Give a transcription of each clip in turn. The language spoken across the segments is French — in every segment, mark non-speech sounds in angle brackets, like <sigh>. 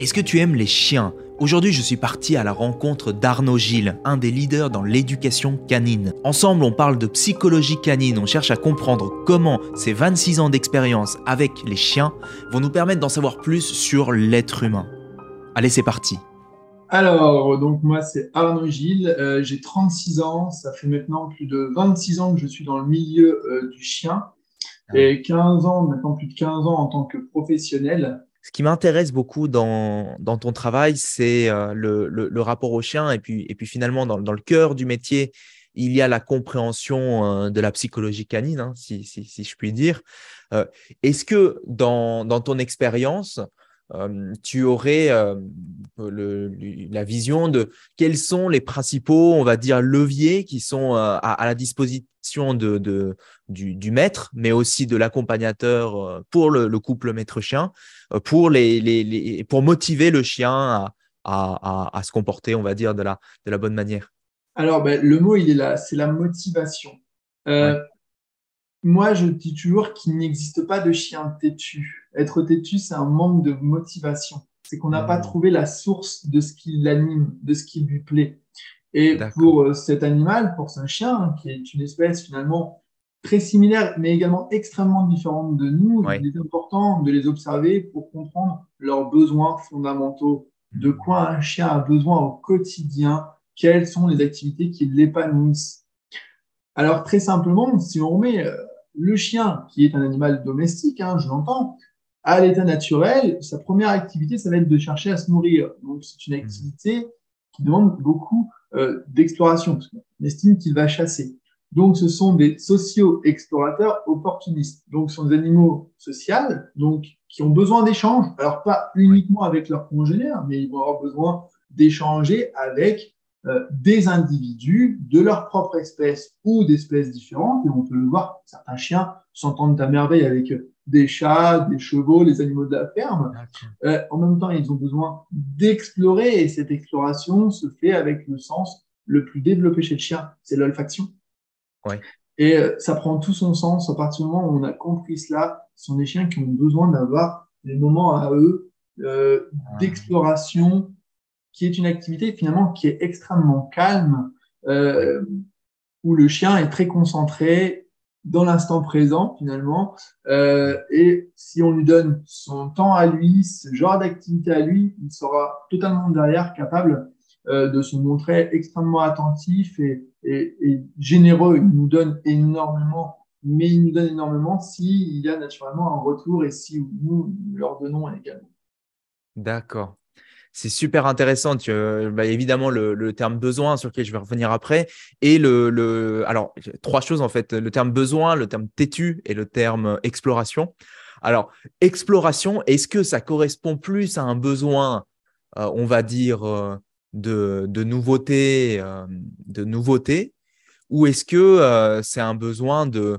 Est-ce que tu aimes les chiens? Aujourd'hui, je suis parti à la rencontre d'Arnaud Gilles, un des leaders dans l'éducation canine. Ensemble, on parle de psychologie canine, on cherche à comprendre comment ces 26 ans d'expérience avec les chiens vont nous permettre d'en savoir plus sur l'être humain. Allez, c'est parti. Alors, donc moi, c'est Arnaud Gilles, euh, j'ai 36 ans, ça fait maintenant plus de 26 ans que je suis dans le milieu euh, du chien, ah. et 15 ans, maintenant plus de 15 ans en tant que professionnel. Ce qui m'intéresse beaucoup dans, dans, ton travail, c'est euh, le, le, rapport au chien, et puis, et puis finalement, dans, dans, le cœur du métier, il y a la compréhension de la psychologie canine, hein, si, si, si, je puis dire. Est-ce que dans, dans ton expérience, tu aurais la vision de quels sont les principaux, on va dire, leviers qui sont à, la disposition de, du, maître, mais aussi de l'accompagnateur pour le, couple maître-chien, pour, les, pour motiver le chien à, à, se comporter, on va dire, de la, de la bonne manière? Alors, ben, le mot, il est là, c'est la motivation. Euh, moi, je dis toujours qu'il n'existe pas de chien têtu. Être têtu, c'est un manque de motivation. C'est qu'on n'a pas mmh. trouvé la source de ce qui l'anime, de ce qui lui plaît. Et pour euh, cet animal, pour ce chien, hein, qui est une espèce finalement très similaire, mais également extrêmement différente de nous, il est important de les observer pour comprendre leurs besoins fondamentaux. De quoi un chien a besoin au quotidien? Quelles sont les activités qui l'épanouissent? Alors très simplement, si on remet euh, le chien, qui est un animal domestique, hein, je l'entends, à l'état naturel, sa première activité, ça va être de chercher à se nourrir. Donc, c'est une activité qui demande beaucoup euh, d'exploration, parce qu'on estime qu'il va chasser. Donc, ce sont des socio-explorateurs opportunistes. Donc, ce sont des animaux sociaux, donc qui ont besoin d'échanges. Alors, pas uniquement avec leurs congénères, mais ils vont avoir besoin d'échanger avec euh, des individus de leur propre espèce ou d'espèces différentes. Et on peut le voir, certains chiens s'entendent à merveille avec des chats, des chevaux, les animaux de la ferme. Euh, en même temps, ils ont besoin d'explorer et cette exploration se fait avec le sens le plus développé chez le chien, c'est l'olfaction. Ouais. Et euh, ça prend tout son sens à partir du moment où on a compris cela. Ce sont des chiens qui ont besoin d'avoir des moments à eux euh, ah. d'exploration, qui est une activité finalement qui est extrêmement calme, euh, où le chien est très concentré dans l'instant présent finalement. Euh, et si on lui donne son temps à lui, ce genre d'activité à lui, il sera totalement derrière capable euh, de se montrer extrêmement attentif et, généreux. Il nous donne énormément, mais il nous donne énormément s'il y a naturellement un retour et si nous leur donnons également. D'accord c'est super intéressant. Tu, bah, évidemment, le, terme besoin sur lequel je vais revenir après. Et le, alors, trois choses en fait le terme besoin, le terme têtu et le terme exploration. Alors, exploration, est-ce que ça correspond plus à un besoin, euh, on va dire, euh, de, de, nouveauté, euh, de nouveauté, ou est-ce que c'est un besoin de,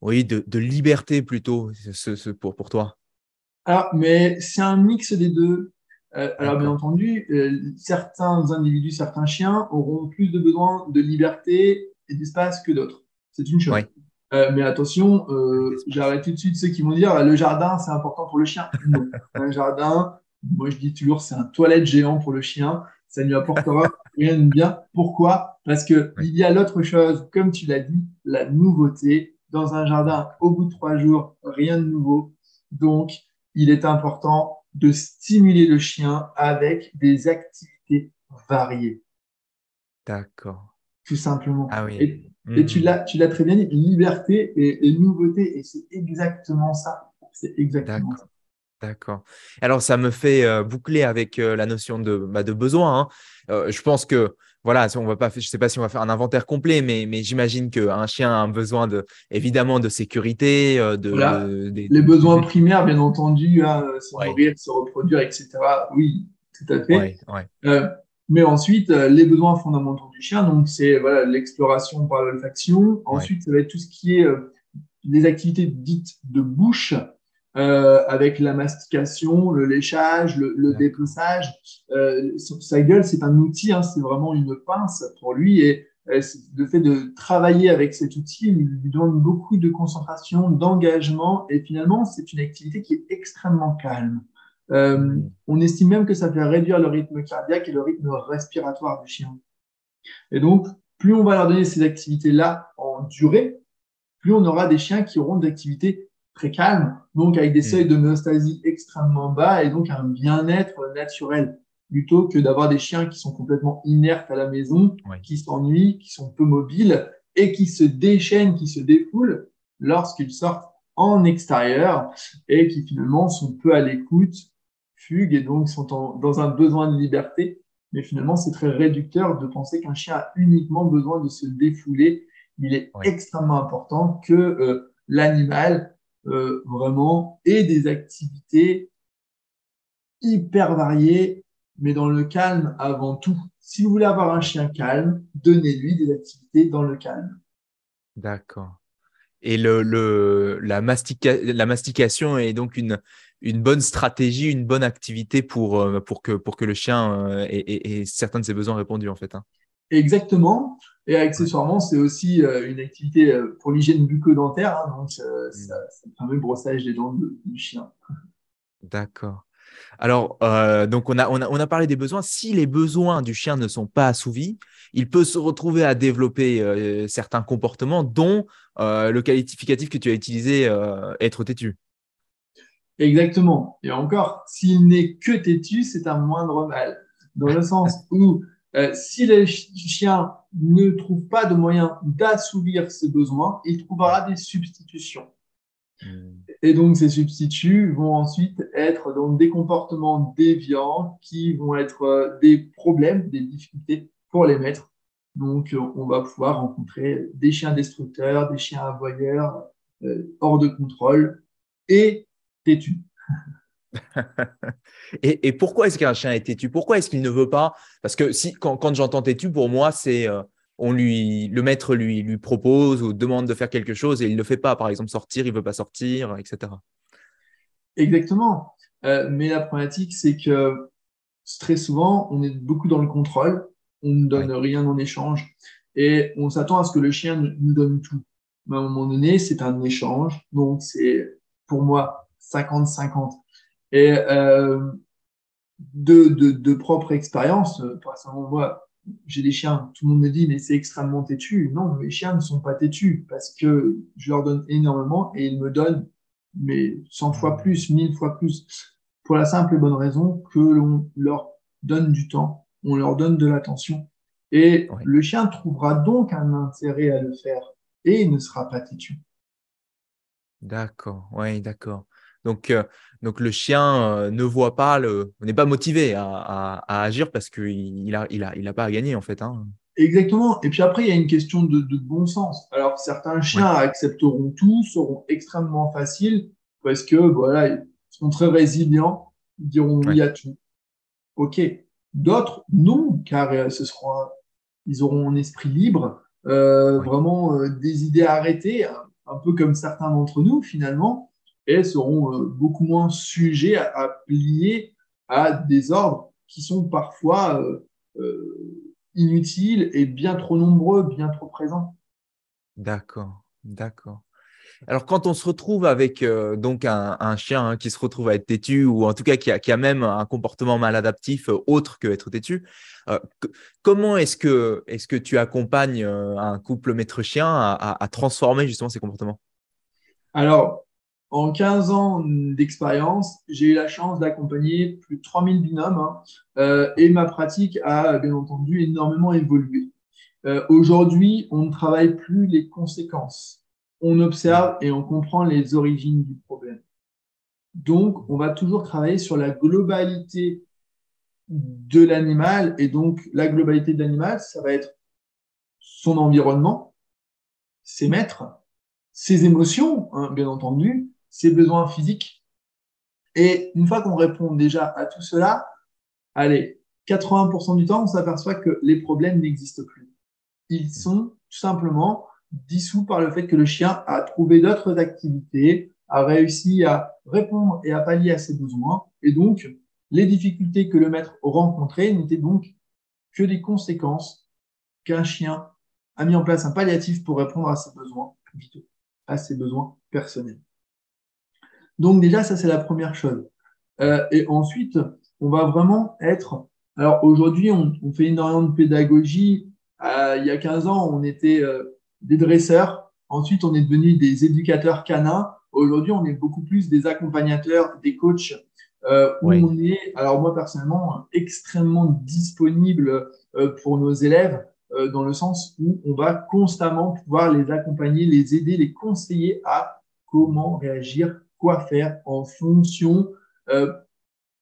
oui, de, de liberté plutôt ce, pour, pour toi? Alors, mais c'est un mix des deux. Euh, alors bien entendu, euh, certains individus, certains chiens auront plus de besoin de liberté et d'espace que d'autres. C'est une chose. Euh, mais attention, j'arrête tout de suite ceux qui vont dire le jardin, c'est important pour le chien. Non. un jardin, moi je dis toujours, c'est un toilette géant pour le chien. Ça ne lui apportera <laughs> rien de bien. Pourquoi? Parce que il y a l'autre chose, comme tu l'as dit, la nouveauté. Dans un jardin, au bout de trois jours, rien de nouveau. Donc, il est important de stimuler le chien avec des activités variées. D'accord. Tout simplement. Ah oui. Et, l'as, tu l'as très bien dit, liberté et, nouveauté, et c'est exactement ça. C'est exactement ça. D'accord. Alors, ça me fait euh, boucler avec euh, la notion de, bah, de besoin. Hein. Euh, je pense que voilà, on va pas, je ne sais pas si on va faire un inventaire complet, mais, mais j'imagine qu'un chien a un besoin de, évidemment de sécurité, de, les besoins primaires, bien entendu, hein, se nourrir, se reproduire, etc. Oui, tout à fait. Mais ensuite, les besoins fondamentaux du chien, donc c'est voilà l'exploration par l'olfaction. Ensuite, ça va être tout ce qui est des activités dites de bouche, euh, avec la mastication, le léchage, le, le dépeçage. Euh, sa gueule, c'est un outil, hein, c'est vraiment une pince pour lui. Et euh, le fait de travailler avec cet outil il lui donne beaucoup de concentration, d'engagement. Et finalement, c'est une activité qui est extrêmement calme. Euh, mm. On estime même que ça fait réduire le rythme cardiaque et le rythme respiratoire du chien. Et donc, plus on va leur donner ces activités-là en durée, plus on aura des chiens qui auront des activités très calmes, donc avec des mm. seuils de d'homéostasie extrêmement bas et donc un bien-être naturel, plutôt que d'avoir des chiens qui sont complètement inertes à la maison, qui s'ennuient, qui sont peu mobiles et qui se déchaînent, qui se défoulent lorsqu'ils sortent en extérieur et qui finalement sont peu à l'écoute, fuguent et donc sont dans un besoin de liberté. Mais finalement, c'est très réducteur de penser qu'un chien a uniquement besoin de se défouler. Il est extrêmement important que euh, l'animal euh, vraiment ait des activités hyper variées, mais dans le calme avant tout. Si vous voulez avoir un chien calme, donnez-lui des activités dans le calme. D'accord. Et le, la, la mastication est donc une, une bonne stratégie, une bonne activité pour, euh, pour, que, pour que le chien euh, ait, certains de ses besoins répondus, en fait. Hein. Exactement. Et accessoirement, c'est aussi euh, une activité pour l'hygiène bucco-dentaire. Hein, donc, ça, mmh. ça, permet le brossage des dents du chien. D'accord. Alors, donc on a, on, a, on a parlé des besoins. Si les besoins du chien ne sont pas assouvis, il peut se retrouver à développer certains comportements, dont le qualificatif que tu as utilisé, être têtu. Exactement. Et encore, s'il n'est que têtu, c'est un moindre mal. Dans le sens où euh, si le chien ne trouve pas de moyen d'assouvir ses besoins, il trouvera des substitutions. Hmm. Et donc, ces substituts vont ensuite être donc, des comportements déviants qui vont être euh, des problèmes, des difficultés pour les maîtres. Donc, euh, on va pouvoir rencontrer des chiens destructeurs, des chiens aboyeurs, hors de contrôle et têtu. <laughs> <laughs> et, pourquoi est-ce qu'un chien est têtu? Pourquoi est-ce qu'il ne veut pas? Parce que si, quand, j'entends têtu, pour moi, c'est euh, on lui, le maître lui, lui propose ou demande de faire quelque chose et il ne le fait pas. Par exemple, sortir, il ne veut pas sortir, etc. Exactement. Euh, mais la problématique, c'est que très souvent, on est beaucoup dans le contrôle, on ne donne rien en échange et on s'attend à ce que le chien nous donne tout. Mais à un moment donné, c'est un échange. Donc, c'est pour moi 50-50. Et euh, de, de, propre expérience, euh, moi, j'ai des chiens, tout le monde me dit, mais c'est extrêmement têtu. Non, mes chiens ne sont pas têtus parce que je leur donne énormément et ils me donnent mais 100 fois plus, 1000 fois plus, pour la simple et bonne raison que l'on leur donne du temps, on leur donne de l'attention. Et le chien trouvera donc un intérêt à le faire et il ne sera pas têtu. D'accord, oui, d'accord. Donc, euh, donc le chien euh, ne voit pas, le, n'est pas motivé à, agir parce qu'il n'a il a, il a pas à gagner en fait. Hein. Exactement. Et puis après, il y a une question de, bon sens. Alors, certains chiens accepteront tout, seront extrêmement faciles parce que voilà, ils sont très résilients, ils diront oui à tout. Ok. D'autres, non, car euh, ce sera, ils auront un esprit libre, vraiment des idées arrêtées, un peu comme certains d'entre nous finalement et seront euh, beaucoup moins sujets à, plier à des ordres qui sont parfois euh, euh, inutiles et bien trop nombreux, bien trop présents. D'accord, d'accord. Alors, quand on se retrouve avec donc un, chien hein, qui se retrouve à être têtu ou en tout cas qui a, qui a même un comportement maladaptif autre que être têtu, comment est-ce que, est que tu accompagnes un couple maître-chien à, à, transformer justement ces comportements? Alors, en 15 ans d'expérience, j'ai eu la chance d'accompagner plus de 3000 binômes hein, euh, et ma pratique a bien entendu énormément évolué. Euh, aujourd'hui, on ne travaille plus les conséquences. On observe et on comprend les origines du problème. Donc, on va toujours travailler sur la globalité de l'animal. Et donc, la globalité de l'animal, ça va être son environnement, ses maîtres, ses émotions, hein, bien entendu, ses besoins physiques. Et une fois qu'on répond déjà à tout cela, allez, 80% du temps, on s'aperçoit que les problèmes n'existent plus. Ils sont tout simplement dissous par le fait que le chien a trouvé d'autres activités, a réussi à répondre et à pallier à ses besoins. Et donc, les difficultés que le maître rencontrées n'étaient donc que des conséquences qu'un chien a mis en place un palliatif pour répondre à ses besoins à ses besoins personnels. Donc déjà, ça c'est la première chose. et ensuite, on va vraiment être. Alors aujourd'hui, on, on, fait énormément de pédagogie. il y a 15 ans, on était des dresseurs. Ensuite, on est devenu des éducateurs canins. Aujourd'hui, on est beaucoup plus des accompagnateurs, des coachs, euh, on est, alors moi personnellement, extrêmement disponible euh, pour nos élèves, euh, dans le sens où on va constamment pouvoir les accompagner, les aider, les conseiller à comment réagir, quoi faire en fonction euh,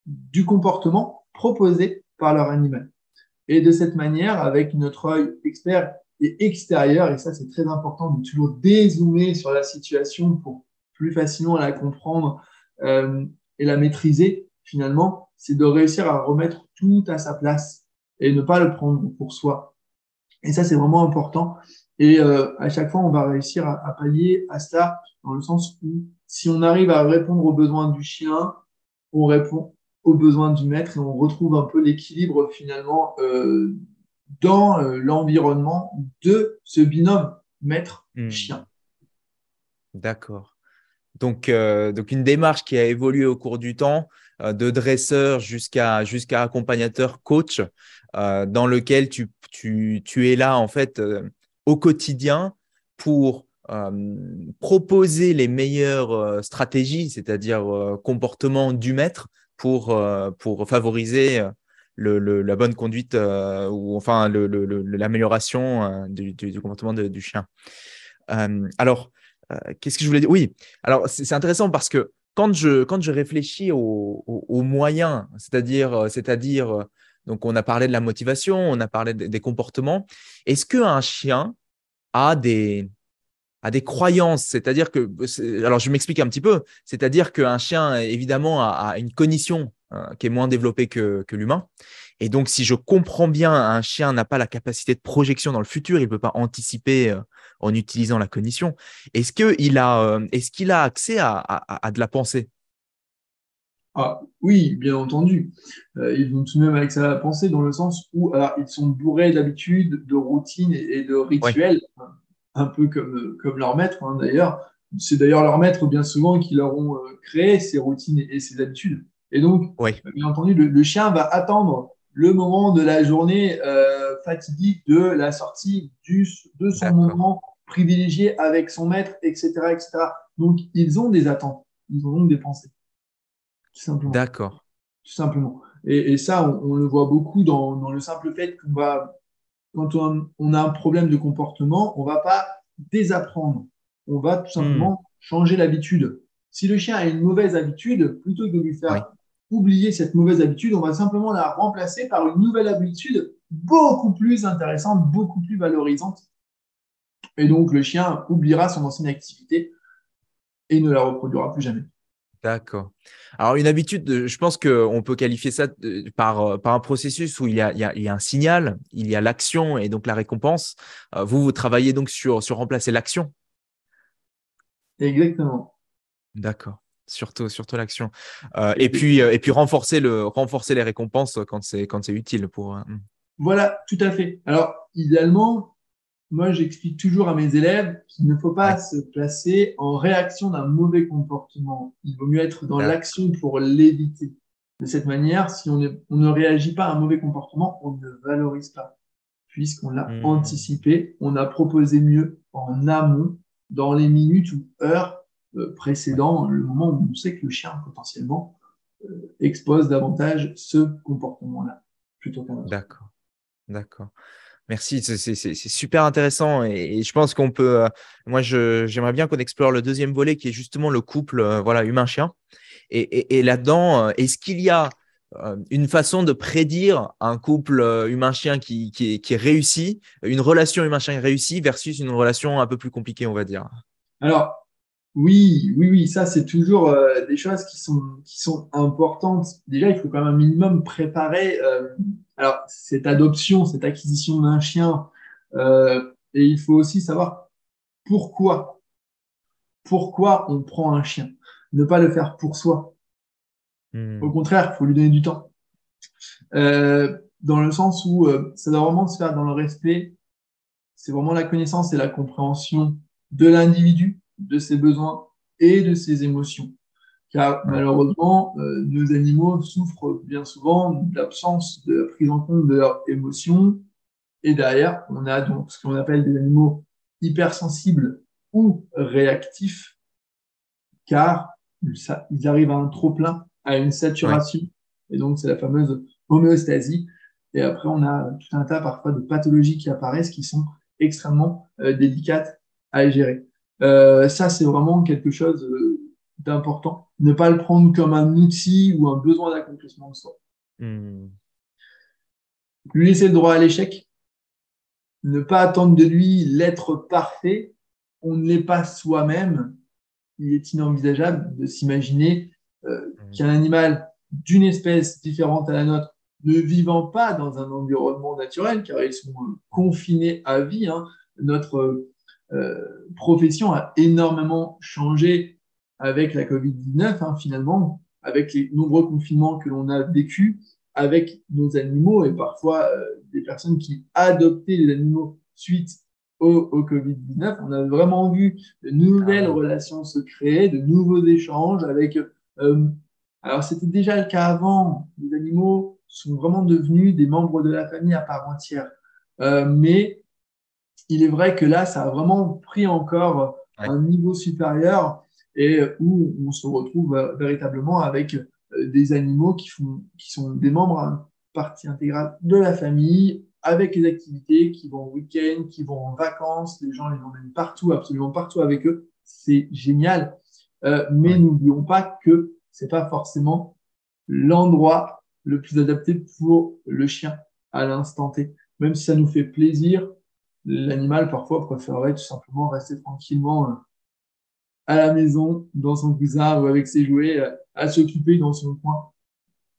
du comportement proposé par leur animal. Et de cette manière, avec notre œil expert et extérieur, et ça c'est très important de toujours dézoomer sur la situation pour plus facilement la comprendre euh, et la maîtriser, finalement, c'est de réussir à remettre tout à sa place et ne pas le prendre pour soi. Et ça, c'est vraiment important. Et euh, à chaque fois, on va réussir à, à, pallier à cela dans le sens où si on arrive à répondre aux besoins du chien, on répond aux besoins du maître et on retrouve un peu l'équilibre finalement euh, dans euh, l'environnement de ce binôme maître-chien. Hmm. D'accord. Donc, euh, donc, une démarche qui a évolué au cours du temps, euh, de dresseur jusqu'à jusqu'à accompagnateur coach, dans lequel tu, tu, tu, es là en fait au quotidien pour proposer les meilleures stratégies, c'est-à-dire comportement du maître pour, pour favoriser le, la bonne conduite euh, ou enfin l'amélioration euh, du, du, comportement du chien. Euh, alors, qu'est-ce que je voulais dire? Oui, alors c'est intéressant parce que quand je, quand je réfléchis aux, aux, moyens, c'est-à-dire, c'est-à-dire, donc on a parlé de la motivation, on a parlé des comportements. Est-ce qu'un chien a des, a des croyances, c'est-à-dire que, alors je m'explique un petit peu, c'est-à-dire qu'un chien évidemment a, une cognition euh, qui est moins développé que, l'humain. Et donc, si je comprends bien, un chien n'a pas la capacité de projection dans le futur, il ne peut pas anticiper euh, en utilisant la cognition. Est-ce qu'il a, euh, est qu'il a accès à, de la pensée? Ah, Oui, bien entendu. ils vont tout de même avec ça la pensée dans le sens où ils sont bourrés d'habitudes, de routines et, de rituels, un peu comme, comme leur maître hein, d'ailleurs. C'est d'ailleurs leur maître bien souvent qui leur ont créé ces routines et ces habitudes. Et donc, bien entendu, le, chien va attendre le moment de la journée euh, fatidique de la sortie du, de son moment privilégié avec son maître, etc., etc. Donc, ils ont des attentes, ils ont donc des pensées. Tout simplement. D'accord. Tout simplement. Et, et ça, on, le voit beaucoup dans, dans le simple fait qu'on va, quand on, on, a un problème de comportement, on va pas désapprendre. On va tout simplement hmm. changer l'habitude. Si le chien a une mauvaise habitude, plutôt que de lui faire oublier cette mauvaise habitude, on va simplement la remplacer par une nouvelle habitude beaucoup plus intéressante, beaucoup plus valorisante. Et donc, le chien oubliera son ancienne activité et ne la reproduira plus jamais. D'accord. Alors, une habitude, je pense qu'on peut qualifier ça par, par un processus où il y, a, il y a un signal, il y a l'action et donc la récompense. Euh, vous, vous travaillez donc sur, sur remplacer l'action? Exactement. D'accord surtout, surtout l'action. Euh, et, puis, euh, et puis renforcer, le, renforcer les récompenses quand c'est, utile. Pour, euh, hmm. Voilà, tout à fait. Alors, idéalement, moi, j'explique toujours à mes élèves qu'il ne faut pas se placer en réaction d'un mauvais comportement. Il vaut mieux être dans l'action pour l'éviter. De cette manière, si on, on, ne réagit pas à un mauvais comportement, on ne valorise pas. Puisqu'on l'a hmm. anticipé, on a proposé mieux en amont, dans les minutes ou heures euh, précédent, le moment où on sait que le chien potentiellement euh, expose davantage ce comportement-là plutôt qu'un autre. D'accord, d'accord. Merci, c'est super intéressant et, je pense qu'on peut. Euh, moi, j'aimerais bien qu'on explore le deuxième volet qui est justement le couple, voilà, humain-chien. Et, là-dedans, est-ce qu'il y a une façon de prédire un couple humain-chien qui, qui, qui, est réussi, une relation humain-chien réussie versus une relation un peu plus compliquée, on va dire? Alors, oui, oui, oui, ça c'est toujours euh, des choses qui sont, qui sont importantes. Déjà, il faut quand même un minimum préparer euh, alors, cette adoption, cette acquisition d'un chien. Euh, et il faut aussi savoir pourquoi. Pourquoi on prend un chien? Ne pas le faire pour soi. Hmm. Au contraire, il faut lui donner du temps. dans le sens où ça doit vraiment se faire dans le respect. C'est vraiment la connaissance et la compréhension de l'individu de ses besoins et de ses émotions. Car malheureusement, euh, nos animaux souffrent bien souvent d'absence de la prise en compte de leurs émotions. Et derrière, on a donc ce qu'on appelle des animaux hypersensibles ou réactifs, car ils arrivent à un trop-plein, à une saturation. Et donc, c'est la fameuse homéostasie. Et après, on a tout un tas parfois de pathologies qui apparaissent qui sont extrêmement euh, délicates à gérer. Euh, ça, c'est vraiment quelque chose d'important. Ne pas le prendre comme un outil ou un besoin d'accomplissement de soi. Hmm. Lui laisser le droit à l'échec. Ne pas attendre de lui l'être parfait. On ne l'est pas soi-même. Il est inenvisageable de s'imaginer euh, hmm. qu'un animal d'une espèce différente à la nôtre, ne vivant pas dans un environnement naturel, car ils sont confinés à vie. Hein. Notre euh, profession a énormément changé avec la Covid-19, hein, finalement, avec les nombreux confinements que l'on a vécu avec nos animaux et parfois euh, des personnes qui adoptaient les animaux suite au, Covid-19. On a vraiment vu de nouvelles ah relations se créer, de nouveaux échanges avec... Euh, alors, c'était déjà le cas avant. Les animaux sont vraiment devenus des membres de la famille à part entière. Euh, mais il est vrai que là, ça a vraiment pris encore un niveau supérieur et où on se retrouve euh, véritablement avec euh, des animaux qui, font, qui sont des membres, hein, partie intégrale de la famille, avec les activités, qui vont au week-end, qui vont en vacances, les gens les emmènent partout, absolument partout avec eux. C'est génial. Euh, mais n'oublions pas que c'est pas forcément l'endroit le plus adapté pour le chien à l'instant T. Même si ça nous fait plaisir, l'animal parfois préférerait tout simplement rester tranquillement euh, à la maison, dans son cousin ou avec ses jouets, euh, à s'occuper dans son coin,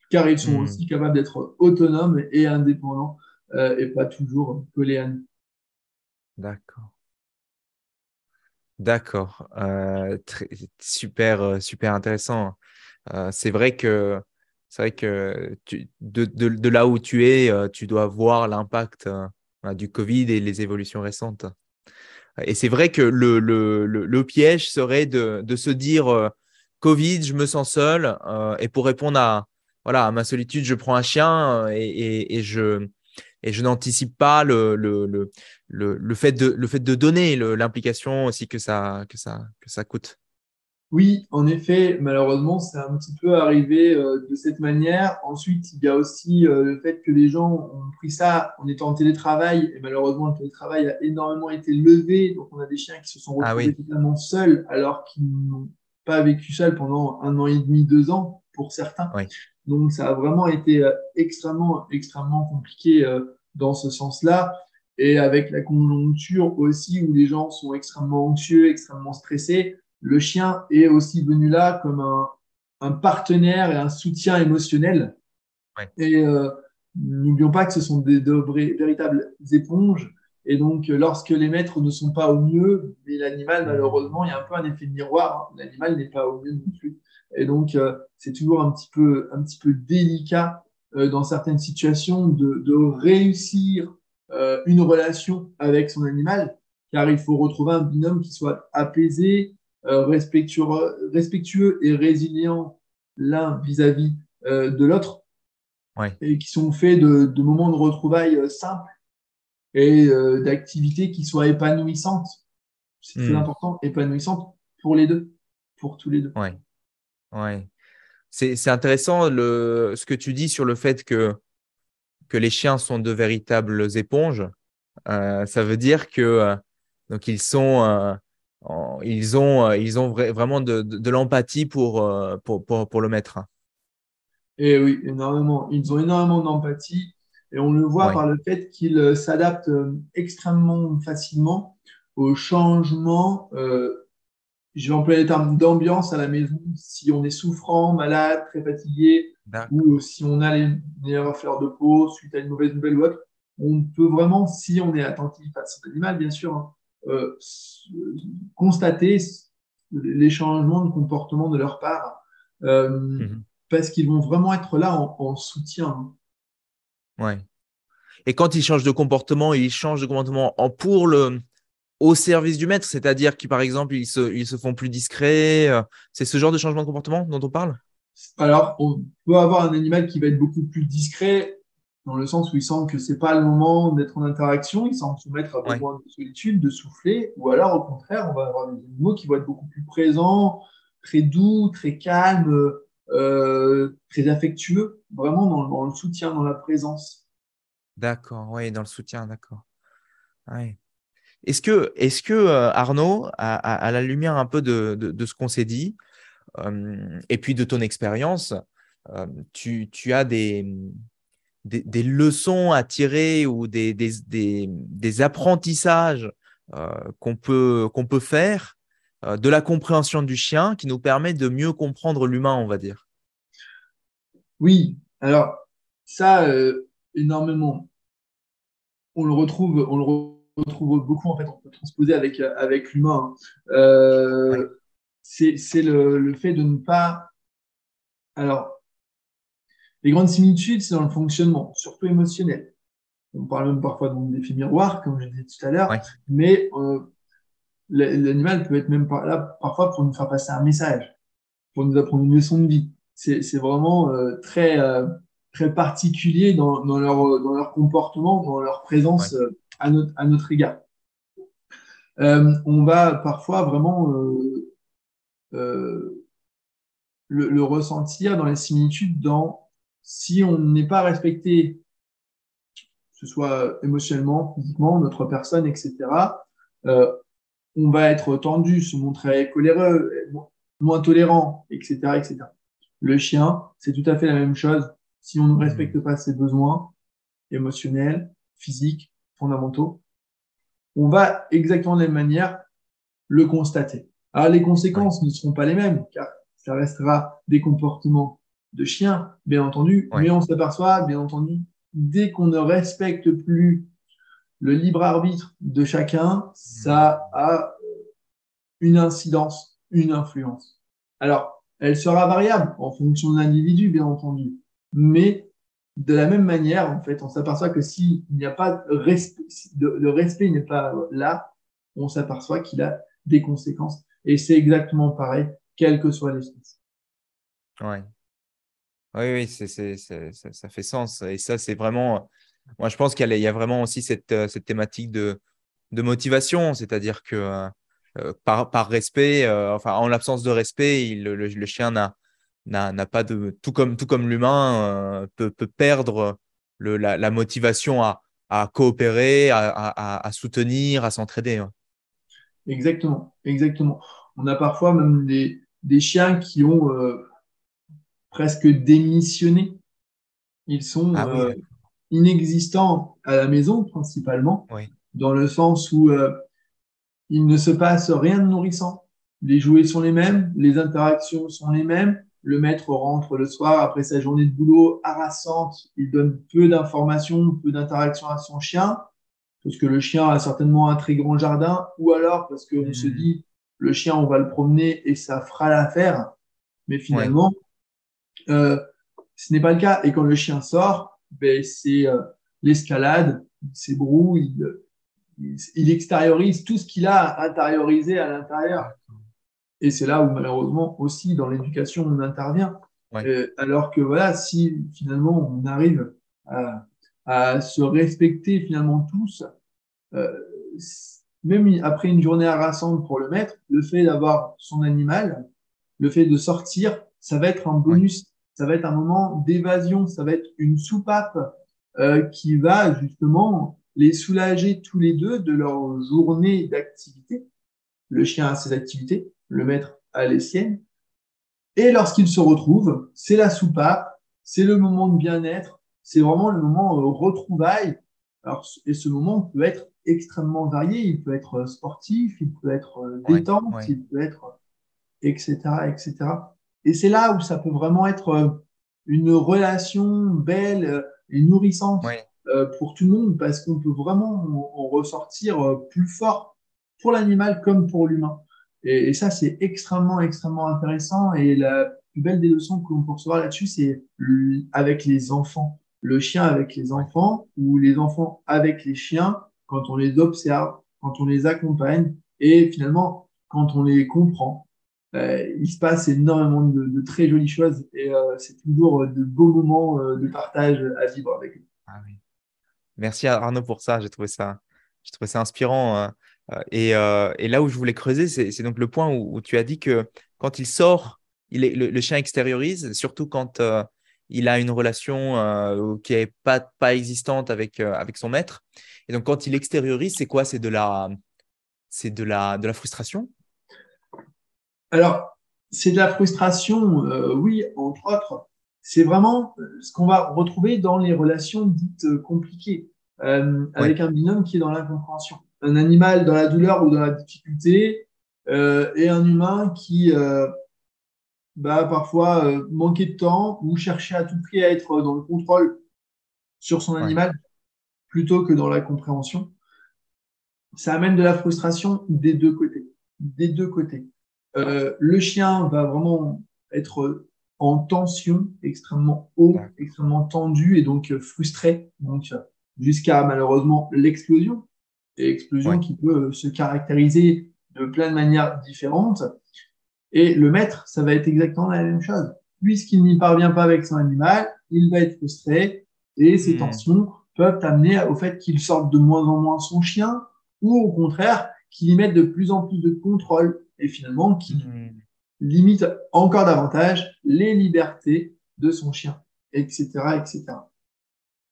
car ils sont hmm. aussi capables d'être autonomes et indépendants euh, et pas toujours collés à nous. D'accord. D'accord. super, super intéressant. c'est vrai que c'est vrai que de, de, là où tu es, tu dois voir l'impact du Covid et les évolutions récentes. Et c'est vrai que le, le, piège serait de, se dire euh, Covid, je me sens seul. Euh, et pour répondre à, voilà, à ma solitude, je prends un chien euh, et, et, je, et je n'anticipe pas le, le, le, le, fait de, le fait de donner l'implication aussi que ça, que, ça, que ça coûte. Oui, en effet, malheureusement, c'est un petit peu arrivé euh, de cette manière. Ensuite, il y a aussi euh, le fait que les gens ont pris ça en étant en télétravail, et malheureusement, le télétravail a énormément été levé. Donc, on a des chiens qui se sont ah retrouvés totalement seuls, alors qu'ils n'ont pas vécu seuls pendant un an et demi, deux ans, pour certains. Donc, ça a vraiment été euh, extrêmement, extrêmement compliqué dans ce sens-là. Et avec la conjoncture aussi, où les gens sont extrêmement anxieux, extrêmement stressés, le chien est aussi venu là comme un, partenaire et un soutien émotionnel. Et euh, n'oublions pas que ce sont des, véritables éponges. Et donc, lorsque les maîtres ne sont pas au mieux, mais l'animal, malheureusement, il y a un peu un effet de miroir. Hein. L'animal n'est pas au mieux non plus. Et donc, euh, c'est toujours un petit peu, un petit peu délicat euh, dans certaines situations de, de réussir une relation avec son animal, car il faut retrouver un binôme qui soit apaisé, respectueux, respectueux et résilient l'un vis-à-vis euh, de l'autre, et qui sont faits de, moments de retrouvailles euh, simples et d'activités qui soient épanouissantes. C'est très hmm. important, épanouissantes pour les deux, pour tous les deux. Ouais. Ouais. C'est intéressant le, ce que tu dis sur le fait que, que les chiens sont de véritables éponges. ça veut dire que donc ils sont ils ont, euh, ils ont vraiment de, de, l'empathie pour, euh, pour, pour, pour, le maître. Et oui, énormément. Ils ont énormément d'empathie et on le voit par le fait qu'ils euh, s'adaptent extrêmement facilement aux changements. je vais employer le terme d'ambiance à la maison. Si on est souffrant, malade, très fatigué, ou si on a les meilleures fleurs de peau suite à une mauvaise nouvelle ou autre, on peut vraiment, si on est attentif à son animal, bien sûr, hein, euh, constater les changements de comportement de leur part euh, mhm. parce qu'ils vont vraiment être là en, soutien. Ouais. Et quand ils changent de comportement, ils changent de comportement en pour le au service du maître, c'est-à-dire qui, par exemple, ils se, ils se font plus discrets. euh, C'est ce genre de changement de comportement dont on parle? Alors, on peut avoir un animal qui va être beaucoup plus discret, dans le sens où il sent que c'est pas le moment d'être en interaction, il semble maître a Ouais. besoin de solitude, de souffler, ou alors au contraire, on va avoir des animaux qui vont être beaucoup plus présents, très doux, très calmes, euh, très affectueux, vraiment dans, dans le soutien, dans la présence. D'accord, oui, dans le soutien, d'accord. Ouais. Est-ce que, est-ce que euh, Arnaud, à, à- à la lumière un peu de, de- de ce qu'on s'est dit, euh, et puis de ton expérience, euh, tu, tu as des, des, des leçons à tirer ou des, des, des, des apprentissages euh, qu'on peut, qu'on peut faire euh, de la compréhension du chien qui nous permet de mieux comprendre l'humain, on va dire. Oui, alors ça, euh, énormément. On le retrouve, on le re- retrouve beaucoup, en fait, on peut transposer avec, avec l'humain. hein. Ouais. c'est le, le fait de ne pas. Alors, les grandes similitudes, c'est dans le fonctionnement, surtout émotionnel. On parle même parfois d'effet miroir, comme je disais tout à l'heure, Ouais. mais euh, l'animal peut être même par là parfois pour nous faire passer un message, pour nous apprendre une leçon de vie. C'est vraiment euh, très, euh, très particulier dans, dans, leur, dans leur comportement, dans leur présence à, notre, à notre égard. On va parfois vraiment le, le ressentir dans les similitudes dans si on n'est pas respecté, que ce soit émotionnellement, physiquement, notre personne, etc., euh, on va être tendu, se montrer coléreux, mo- moins tolérant, etc., etc. Le chien, c'est tout à fait la même chose. Si on ne respecte pas ses besoins émotionnels, physiques, fondamentaux, on va exactement de la même manière le constater. Alors, les conséquences ne seront pas les mêmes, car ça restera des comportements de chien, bien entendu, Ouais. mais on s'aperçoit, bien entendu, dès qu'on ne respecte plus le libre arbitre de chacun, ça a une incidence, une influence. Alors, elle sera variable en fonction de l'individu, bien entendu, mais de la même manière, en fait, on s'aperçoit que s'il n'y a pas de respect, le le respect n'est pas là, on s'aperçoit qu'il a des conséquences. Et c'est exactement pareil, quelle que soit l'espèce. Ouais. Oui, oui, ça, fait sens. Et ça, c'est vraiment. Moi, je pense qu'il y a, vraiment aussi cette, euh, thématique de, motivation, c'est-à-dire que euh, euh, par, respect, enfin, en l'absence de respect, le, chien n'a, pas de. Tout comme, tout comme l'humain peut, perdre la, motivation à, coopérer, à, soutenir, à s'entraider. Exactement, exactement. On a parfois même des, chiens qui ont presque démissionné. Ils sont Ah euh, inexistants à la maison, principalement, Oui. dans le sens où euh, il ne se passe rien de nourrissant. Les jouets sont les mêmes, les interactions sont les mêmes. Le maître rentre le soir après sa journée de boulot harassante. Il donne peu d'informations, peu d'interactions à son chien, parce que le chien a certainement un très grand jardin, ou alors parce qu'on Mhm. se dit le chien, on va le promener et ça fera l'affaire. Mais finalement, euh, ce n'est pas le cas. Et quand le chien sort, ben, c'est euh, l'escalade, il s'ébrouille, il, il, il extériorise tout ce qu'il a intériorisé à l'intérieur. Et c'est là où malheureusement aussi dans l'éducation on intervient. Ouais. Euh, alors que voilà, si finalement on arrive à, à se respecter finalement tous, euh, même après une journée harassante pour le maître, le fait d'avoir son animal, le fait de sortir, ça va être un bonus, ça va être un moment d'évasion, ça va être une soupape euh, qui va justement les soulager tous les deux de leur journée d'activité. Le chien a ses activités, le maître a les siennes. Et lorsqu'ils se retrouvent, c'est la soupape, c'est le moment de bien-être, c'est vraiment le moment euh, retrouvailles. Alors, et ce moment peut être extrêmement varié. Il peut être sportif, il peut être euh, Ouais, détente, ouais. il peut être etc., etc. Et c'est là où ça peut vraiment être euh, une relation belle euh, et nourrissante euh, pour tout le monde parce qu'on peut vraiment en, ressortir plus fort pour l'animal comme pour l'humain. Et, et ça, c'est extrêmement, extrêmement intéressant. Et la plus belle des leçons que l'on peut recevoir là-dessus, c'est avec les enfants. Le chien avec les enfants ou les enfants avec les chiens, quand on les observe, quand on les accompagne et finalement, quand on les comprend, il se passe énormément de, très jolies choses et euh, c'est toujours de beaux moments euh, de partage à vivre avec eux. Ah Merci Arnaud pour ça. J'ai trouvé ça, j'ai trouvé ça inspirant. Et, et, là où je voulais creuser, c'est donc le point où, tu as dit que quand il sort, le, chien extériorise, surtout quand il a une relation qui n'est pas, pas existante avec, avec son maître. Et donc quand il extériorise, c'est quoi? C'est de la, c'est de la, de la frustration? Alors, c'est de la frustration, euh, oui, entre autres. C'est vraiment euh, ce qu'on va retrouver dans les relations dites euh, compliquées, avec un binôme qui est dans l'incompréhension. Un animal dans la douleur ou dans la difficulté, et un humain qui va bah, parfois manquer de temps ou chercher à tout prix à être dans le contrôle sur son animal plutôt que dans la compréhension. Ça amène de la frustration des deux côtés. Des deux côtés. Euh, le chien va vraiment être en tension, extrêmement haut, extrêmement tendu et donc euh, frustré, donc jusqu'à malheureusement l'explosion. Et explosion qui peut se caractériser de plein de manières différentes. Et le maître, ça va être exactement la même chose. Puisqu'il n'y parvient pas avec son animal, il va être frustré et ces hmm. tensions peuvent amener au fait qu'il sorte de moins en moins son chien ou au contraire qu'il y mette de plus en plus de contrôle et finalement qui hmm. limite encore davantage les libertés de son chien, etc. etc.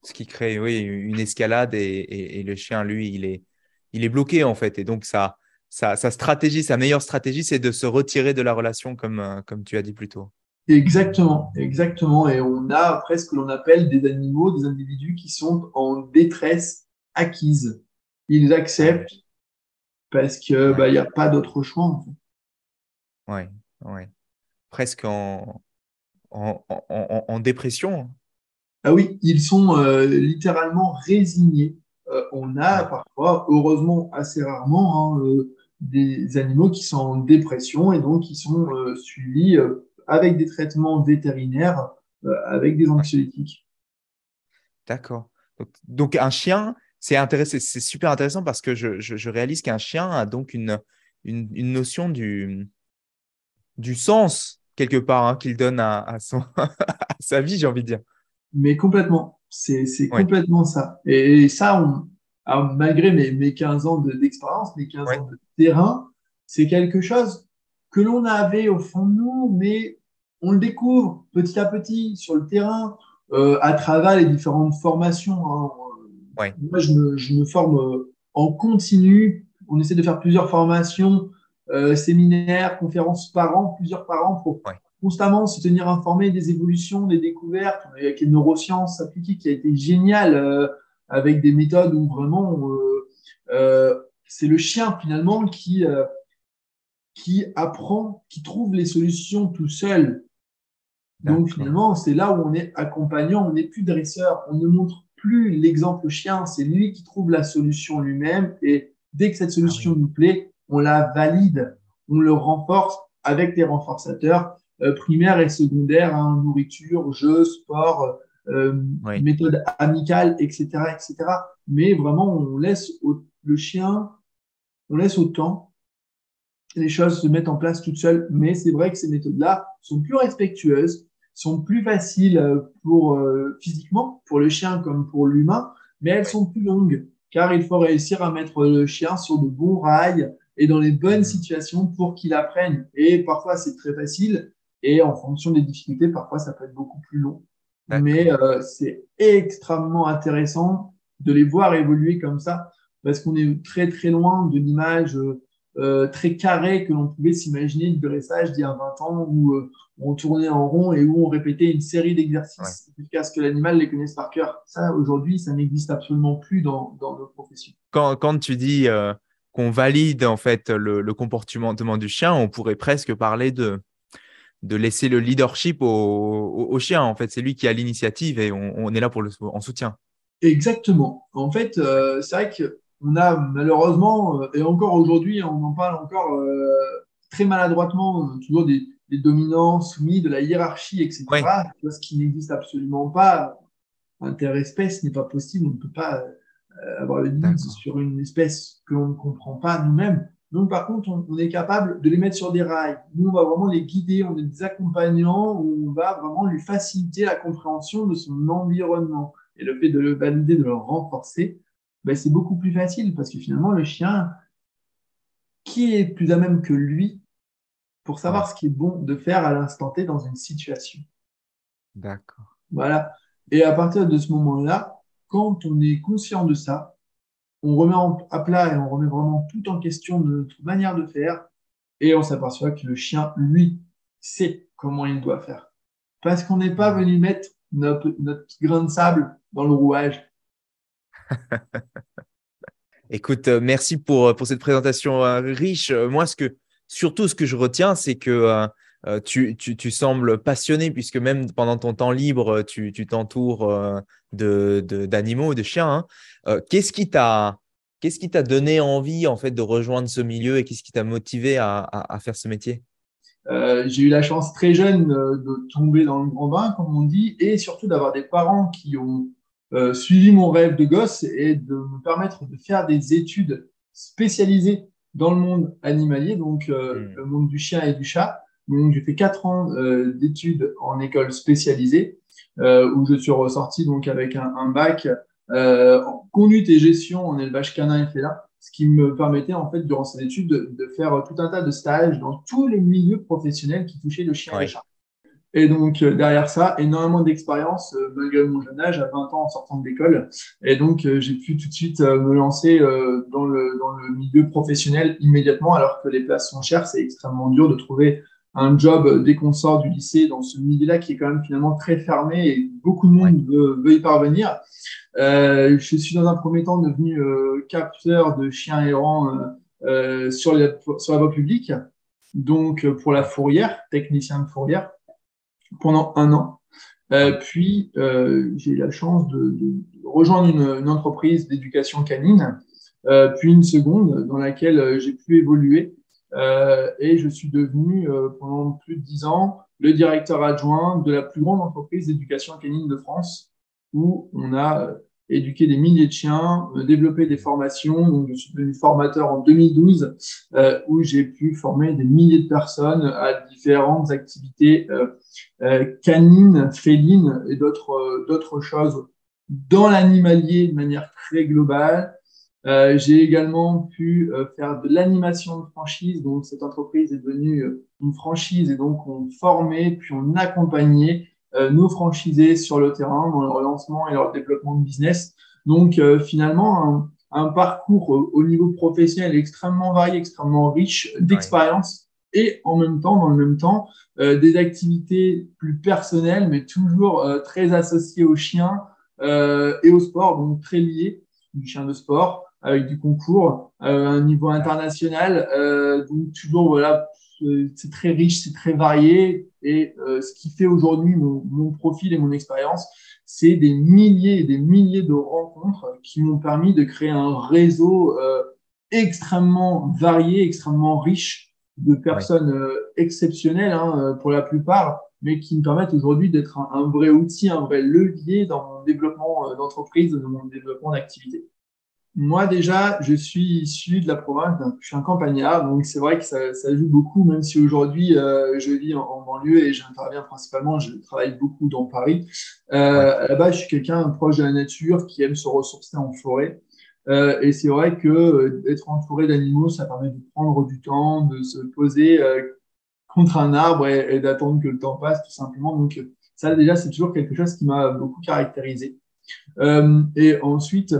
Ce qui crée, oui, une escalade et, le chien, lui, il est, il est bloqué en fait. Et donc, sa, sa, stratégie, sa meilleure stratégie, c'est de se retirer de la relation, comme, euh, comme tu as dit plus tôt. Exactement, exactement. Et on a presque ce que l'on appelle des animaux, des individus qui sont en détresse acquise. Ils acceptent parce qu'il bah, n'y a pas d'autre choix. En fait. Oui, ouais. presque en, en, en, dépression. Ah oui, ils sont euh, littéralement résignés. Euh, on a parfois, heureusement assez rarement, hein, euh, des animaux qui sont en dépression et donc qui sont suivis avec des traitements vétérinaires, avec des anxiolytiques. D'accord. Donc, un chien, c'est c'est super intéressant parce que je, je, réalise qu'un chien a donc une, une, une notion du, du sens quelque part hein, qu'il donne à, son, <laughs> sa vie, j'ai envie de dire. Mais complètement, c'est complètement ça. Et, ça, on, malgré mes, mes, 15 ans d'expérience, mes 15 ans de terrain, c'est quelque chose que l'on avait au fond de nous, mais on le découvre petit à petit sur le terrain, euh, à travers les différentes formations. Hein. Moi, je me, je me, forme euh, en continu. On essaie de faire plusieurs formations euh, séminaires, conférences par an, plusieurs par an, pour constamment se tenir informé des évolutions, des découvertes, avec les neurosciences appliquées qui a été génial, euh, avec des méthodes où vraiment euh, c'est le chien finalement qui, qui apprend, qui trouve les solutions tout seul. Donc finalement, c'est là où on est accompagnant, on n'est plus dresseur, on ne montre plus l'exemple chien, c'est lui qui trouve la solution lui-même et dès que cette solution ah nous plaît, on la valide, on le renforce avec des renforçateurs euh, primaires et secondaires, hein, nourriture, jeu, sport, euh, méthode amicale, etc., etc. Mais vraiment, on laisse le chien, on laisse au temps les choses se mettent en place toutes seules. Mais c'est vrai que ces méthodes-là sont plus respectueuses, sont plus faciles euh, pour physiquement pour le chien comme pour l'humain, mais elles sont plus longues car il faut réussir à mettre le chien sur de bons rails, et dans les bonnes situations pour qu'il apprenne. Et parfois, c'est très facile. Et en fonction des difficultés, parfois, ça peut être beaucoup plus long. Mais euh, c'est extrêmement intéressant de les voir évoluer comme ça, parce qu'on est très, très loin de l'image euh, très carrée que l'on pouvait s'imaginer du dressage d'il y a 20 ans, où euh, on tournait en rond et où on répétait une série d'exercices jusqu'à ce que l'animal les connaisse par cœur. Ça, aujourd'hui, ça n'existe absolument plus dans, dans nos professions. Quand, quand tu dis qu'on valide en fait le, comportement du chien, on pourrait presque parler de, de laisser le leadership au, chien. En fait, c'est lui qui a l'initiative et on, est là pour le en soutien. Exactement. En fait, euh, c'est vrai qu'on a malheureusement, euh, et encore aujourd'hui, on en parle encore euh, très maladroitement, toujours des, dominants soumis, de la hiérarchie, etc. Ce qui n'existe absolument pas. Interespèce n'est pas possible. On ne peut pas avoir le lead sur une espèce que l'on ne comprend pas nous-mêmes. Donc, par contre, on, est capable de les mettre sur des rails. Nous, on va vraiment les guider, on est des accompagnants où on va vraiment lui faciliter la compréhension de son environnement. Et le fait de le valider, de le renforcer, ben, c'est beaucoup plus facile parce que finalement, le chien, qui est plus à même que lui pour savoir ce qui est bon de faire à l'instant T dans une situation D'accord. Voilà. Et à partir de ce moment-là, quand on est conscient de ça, on remet à plat et on remet vraiment tout en question de notre manière de faire et on s'aperçoit que le chien, lui, sait comment il doit faire. Parce qu'on n'est pas venu mettre notre, notre grain de sable dans le rouage. <laughs> Écoute, euh, merci pour, euh, pour cette présentation euh, riche. Moi, ce que, surtout ce que je retiens, c'est que tu, tu, tu, sembles passionné, puisque même pendant ton temps libre, tu t'entoures de, d'animaux, de, chiens. Hein. qu'est-ce qui t'a qu'est-ce qui t'a donné envie en fait de rejoindre ce milieu et qu'est-ce qui t'a motivé à, à, faire ce métier? J'ai eu la chance très jeune de tomber dans le grand bain, comme on dit, et surtout d'avoir des parents qui ont euh, suivi mon rêve de gosse et de me permettre de faire des études spécialisées dans le monde animalier, donc euh, hmm. le monde du chien et du chat. Donc j'ai fait quatre ans euh, d'études en école spécialisée où je suis ressorti donc avec un, un bac en conduite et gestion en élevage canin et félin, ce qui me permettait en fait durant ces études de, de, faire tout un tas de stages dans tous les milieux professionnels qui touchaient le chien et le chat. Et donc, euh, derrière ça, énormément d'expérience, euh, malgré mon jeune âge, à 20 ans en sortant de l'école. Et donc, euh, j'ai pu tout de suite me lancer dans, le, dans le milieu professionnel immédiatement, alors que les places sont chères. C'est extrêmement dur de trouver un job dès qu'on sort du lycée dans ce milieu-là qui est quand même finalement très fermé et beaucoup de monde veut, veut, y parvenir. Euh, je suis dans un premier temps devenu euh, capteur de chiens errants euh, sur, les, sur la voie publique, donc pour la fourrière, technicien de fourrière pendant un an. Puis, j'ai eu la chance de, de rejoindre une, une entreprise d'éducation canine, puis une seconde dans laquelle j'ai pu évoluer. Euh, et je suis devenu, euh, pendant plus de dix ans, le directeur adjoint de la plus grande entreprise d'éducation canine de France, où on a éduquer des milliers de chiens, euh, développer des formations. Donc, je suis devenu formateur en 2012, euh, où j'ai pu former des milliers de personnes à différentes activités euh, euh canines, félines et d'autres euh, d'autres choses dans l'animalier de manière très globale. Euh, j'ai également pu faire de l'animation de franchise. Donc, cette entreprise est devenue une franchise et donc on formait puis on accompagnait euh, nos franchisés sur le terrain dans leur lancement et leur développement de business. Donc euh, finalement, un, un, parcours au niveau professionnel extrêmement varié, extrêmement riche d'expérience et en même temps, dans le même temps, euh, des activités plus personnelles, mais toujours euh, très associées aux chiens euh, et au sport, donc très liées, du chien de sport avec du concours à un niveau international, donc toujours voilà c'est très riche, c'est très varié. Et euh, ce qui fait aujourd'hui mon, mon, profil et mon expérience, c'est des milliers et des milliers de rencontres qui m'ont permis de créer un réseau euh, extrêmement varié, extrêmement riche de personnes euh, exceptionnelles hein, euh, pour la plupart, mais qui me permettent aujourd'hui d'être un, un, vrai outil, un vrai levier dans mon développement d'entreprise, dans mon développement d'activité. Moi, déjà, je suis issu de la province, je suis un campagnard, donc c'est vrai que ça, ça, joue beaucoup, même si aujourd'hui euh, je vis en, en, banlieue et j'interviens principalement, je travaille beaucoup dans Paris. Euh, base, je suis quelqu'un proche de la nature qui aime se ressourcer en forêt. Euh, et c'est vrai que euh, entouré d'animaux, ça permet de prendre du temps, de se poser contre un arbre et, et d'attendre que le temps passe, tout simplement. Donc, ça, déjà, c'est toujours quelque chose qui m'a beaucoup caractérisé. Et ensuite,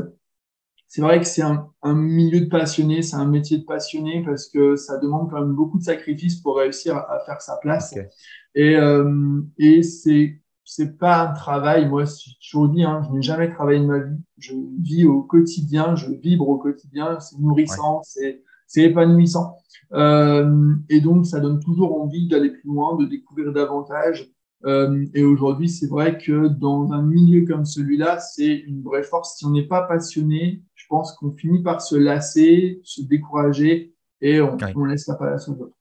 c'est vrai que c'est un, un, milieu de passionnés, c'est un métier de passionné parce que ça demande quand même beaucoup de sacrifices pour réussir à, faire sa place. Okay. Et, euh, et c'est c'est pas un travail. Moi, je toujours dit, hein, je n'ai jamais travaillé de ma vie. Je vis au quotidien, je vibre au quotidien. C'est nourrissant, ouais. c'est c'est épanouissant. Euh, et donc, ça donne toujours envie d'aller plus loin, de découvrir davantage. Euh, et aujourd'hui, c'est vrai que dans un milieu comme celui-là, c'est une vraie force. Si on n'est pas passionné, pense qu'on finit par se lasser, se décourager et on, oui. on laisse la place aux autres.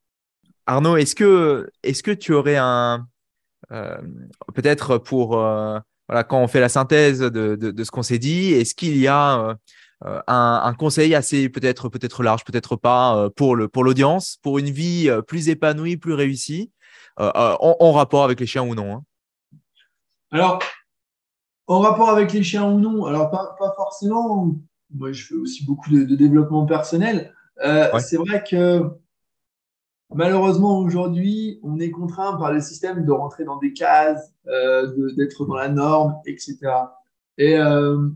Arnaud, est-ce que, est que tu aurais un. Euh, Peut-être pour. Euh, voilà, quand on fait la synthèse de, de, de ce qu'on s'est dit, est-ce qu'il y a un, conseil assez peut-être peut-être large, peut-être pas pour le pour l'audience, pour une vie plus épanouie, plus réussie, en, rapport avec les chiens ou non. Hein? Alors, en rapport avec les chiens ou non, alors pas, pas forcément. Moi, je fais aussi beaucoup de, développement personnel. C'est vrai que Malheureusement, aujourd'hui, on est contraint par le système de rentrer dans des cases, euh, d'être dans la norme, etc. Et euh,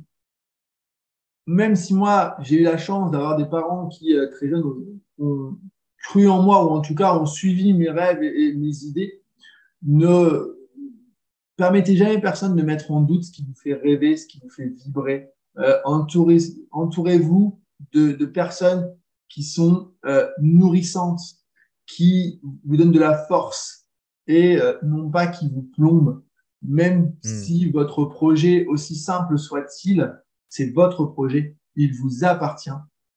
même si moi, j'ai eu la chance d'avoir des parents qui, euh, très jeunes, ont, cru en moi, ou en tout cas ont suivi mes rêves et, mes idées, ne permettez jamais personne de mettre en doute ce qui vous fait rêver, ce qui vous fait vibrer. Entourez-vous de, de, personnes qui sont nourrissantes, qui vous donne de la force et euh, non pas qui vous plombe, même hmm. si votre projet, aussi simple soit-il, c'est votre projet, il vous appartient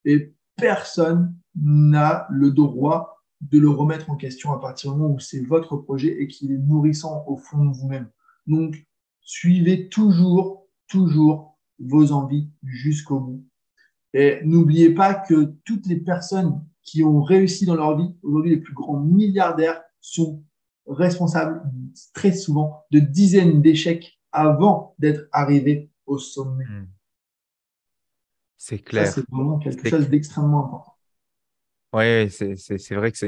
et personne n'a le droit de le remettre en question à partir du moment où c'est votre projet et qu'il est nourrissant au fond de vous-même. Donc, suivez toujours, toujours vos envies jusqu'au bout. Et n'oubliez pas que toutes les personnes qui ont réussi dans leur vie, aujourd'hui les plus grands milliardaires, sont responsables très souvent de dizaines d'échecs avant d'être arrivés au sommet. Hmm. C'est clair. C'est vraiment quelque chose d'extrêmement important. Oui, c'est vrai que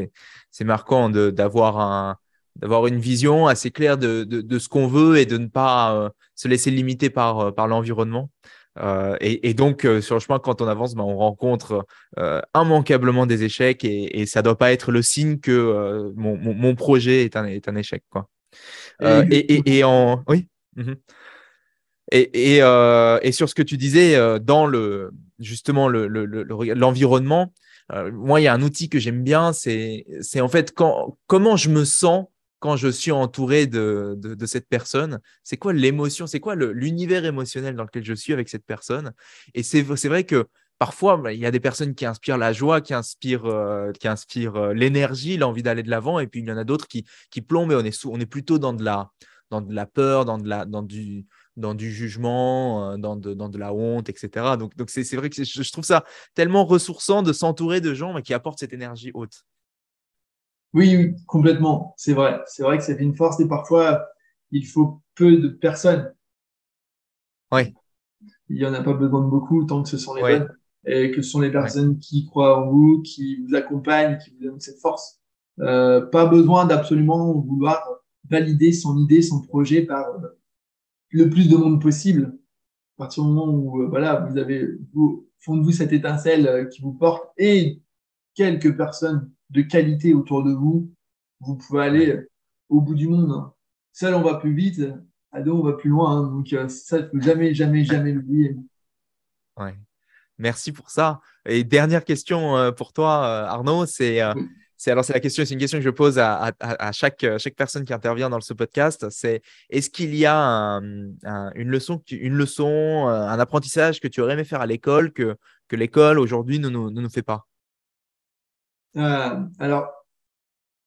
c'est marquant d'avoir un, d'avoir une vision assez claire de, de, de ce qu'on veut et de ne pas euh, se laisser limiter par, euh, par l'environnement. Euh, et, donc, euh, sur le chemin, quand on avance, ben, on rencontre euh, immanquablement des échecs et, ça ne doit pas être le signe que mon, projet est un, est un échec. Quoi. Et, en... Oui mhm. Et, et, sur ce que tu disais dans le justement l'environnement, le, moi il y a un outil que j'aime bien, c'est en fait quand, comment je me sens quand je suis entouré de, de, cette personne, c'est quoi l'émotion, c'est quoi l'univers émotionnel dans lequel je suis avec cette personne? Et c'est vrai que parfois, bah, il y a des personnes qui inspirent la joie, qui inspirent, euh, inspirent euh, l'énergie, l'envie d'aller de l'avant, et puis il y en a d'autres qui, qui plombent et on est, on est plutôt dans de, la, dans de la peur, dans, de la, dans, du, dans du jugement, euh, dans de, dans de la honte, etc. Donc, donc c'est vrai que je, trouve ça tellement ressourçant de s'entourer de gens qui apportent cette énergie haute. Oui, complètement. C'est vrai. C'est vrai que c'est une force et parfois, il faut peu de personnes. Oui. Il n'y en a pas besoin de beaucoup tant que ce sont les bonnes et que ce sont les personnes qui croient en vous, qui vous accompagnent, qui vous donnent cette force. Euh, pas besoin d'absolument vouloir valider son idée, son projet par euh, le plus de monde possible. À partir du moment où euh, voilà, vous avez au fond de vous cette étincelle qui vous porte et quelques personnes de qualité autour de vous, vous pouvez aller au bout du monde. Seul, on va plus vite. À deux, on va plus loin. Hein. Donc, euh, ça, il ne faut jamais, jamais, jamais l'oublier. Ouais. Merci pour ça. Et dernière question euh, pour toi, euh, Arnaud, c'est c'est alors c'est la question, c'est une question que je pose à, à, chaque, chaque personne qui intervient dans ce podcast. C'est est-ce qu'il y a une leçon, une leçon, un apprentissage que tu aurais aimé faire à l'école que, que l'école aujourd'hui ne, ne, nous fait pas? Alors,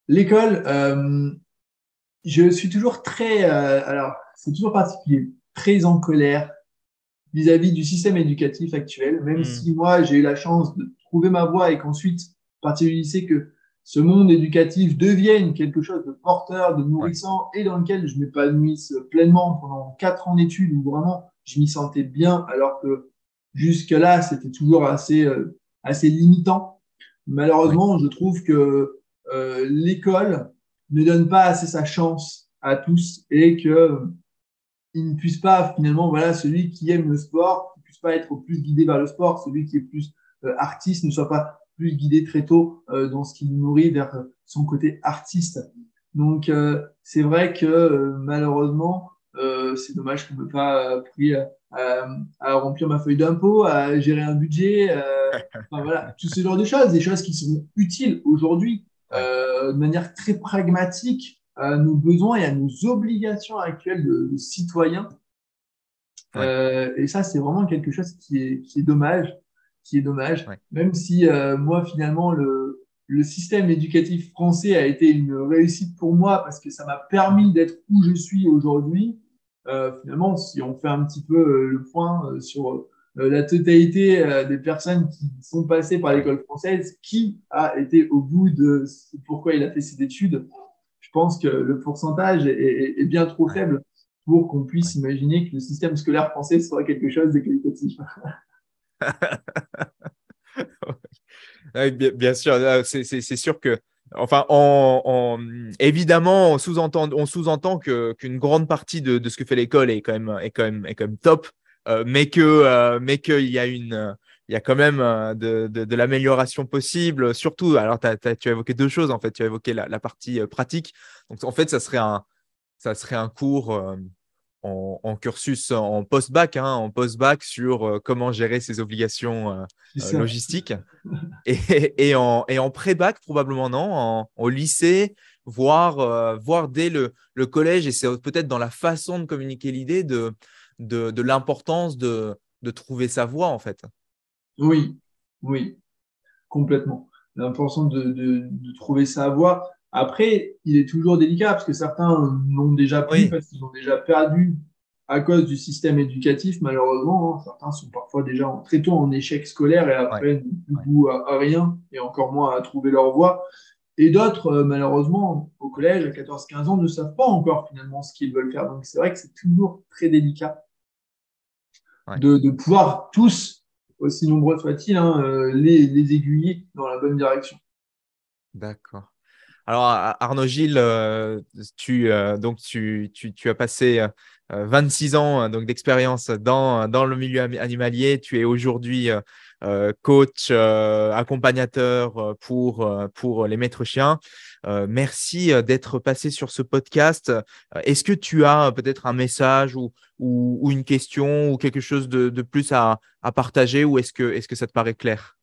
l'école, euh, je suis toujours très, euh, alors c'est toujours particulier, très en colère vis-à-vis du système éducatif actuel, même hmm. si moi j'ai eu la chance de trouver ma voie et qu'ensuite, à partir du lycée, que ce monde éducatif devienne quelque chose de porteur, de nourrissant et dans lequel je m'épanouisse pleinement pendant quatre ans d'études où vraiment je m'y sentais bien alors que jusque-là c'était toujours assez, assez limitant. Malheureusement, je trouve que euh, l'école ne donne pas assez sa chance à tous et que euh, il ne puisse pas finalement, voilà, celui qui aime le sport, ne puisse pas être plus guidé vers le sport, celui qui est plus euh, artiste ne soit pas plus guidé très tôt dans ce qui nourrit vers son côté artiste. Donc c'est vrai que malheureusement, c'est dommage qu'on ne peut pas appris à, à, remplir ma feuille d'impôt, à gérer un budget, <laughs> enfin, voilà, tout ce genre de choses, des choses qui sont utiles aujourd'hui euh, de manière très pragmatique à nos besoins et à nos obligations actuelles de, citoyens. Euh, et ça, c'est vraiment quelque chose qui est, qui est dommage, qui est dommage. Même si euh, moi, finalement, le, le système éducatif français a été une réussite pour moi parce que ça m'a permis d'être où je suis aujourd'hui. Euh, finalement, si on fait un petit peu le point sur la totalité des personnes qui sont passées par l'école française, qui a été au bout de pourquoi il a fait cette étude Je pense que le pourcentage est, bien trop faible pour qu'on puisse imaginer que le système scolaire français soit quelque chose de qualitatif. <laughs> bien, sûr, c'est sûr que Enfin, évidemment, on sous-entend, sous-entend qu'une grande partie de, ce que fait l'école est quand même, est est quand même top, euh, mais que, euh, qu'il y a y a quand même euh, de, de, l'amélioration possible. Surtout, alors tu as évoqué deux choses en fait. Tu as évoqué la, partie pratique. Donc en fait, ça serait un, ça serait un cours en, cursus en post-bac, hein, en post-bac sur euh, comment gérer ses obligations euh, euh, logistiques. Et, et, en, et en pré-bac, probablement non, au lycée, voire, voir dès le, le, collège. Et c'est peut-être dans la façon de communiquer l'idée de, de, de l'importance de, de trouver sa voie, en fait. Oui, oui, complètement. L'importance de, de, trouver sa voie. Après, il est toujours délicat parce que certains l'ont déjà pris parce qu'ils ont déjà perdu à cause du système éducatif, malheureusement. Hein. certains sont parfois déjà très tôt en échec scolaire et après n'ont à, rien et encore moins à trouver leur voie. Et d'autres, euh, malheureusement, au collège, à 14-15 ans, ne savent pas encore finalement ce qu'ils veulent faire. Donc c'est vrai que c'est toujours très délicat de, pouvoir tous, aussi nombreux soient-ils, hein, euh, les, les aiguiller dans la bonne direction. D'accord. Alors, Arnaud Gilles, euh, tu, euh, donc tu, tu, as passé 26 euh, ans donc d'expérience dans, dans le milieu animalier. Tu es aujourd'hui coach, accompagnateur pour, pour les maîtres chiens. merci d'être passé sur ce podcast. Est-ce que tu as peut-être un message ou, ou, une question ou quelque chose de, de plus à, à partager ou est-ce que, est -ce que ça te paraît clair?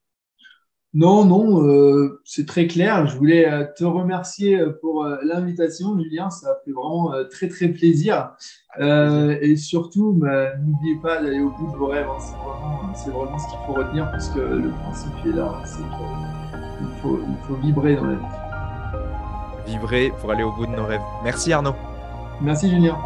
Non, non, euh, c'est très clair. Je voulais euh, te remercier euh, pour l'invitation, Julien. Ça fait vraiment très, très plaisir. et surtout, bah, n'oubliez pas d'aller au bout de vos rêves. Hein. C'est vraiment, ce qu'il faut retenir parce que le principe est là. C'est qu'il faut, il faut vibrer dans la vie. Vibrer pour aller au bout de nos rêves. Merci Arnaud. Merci Julien.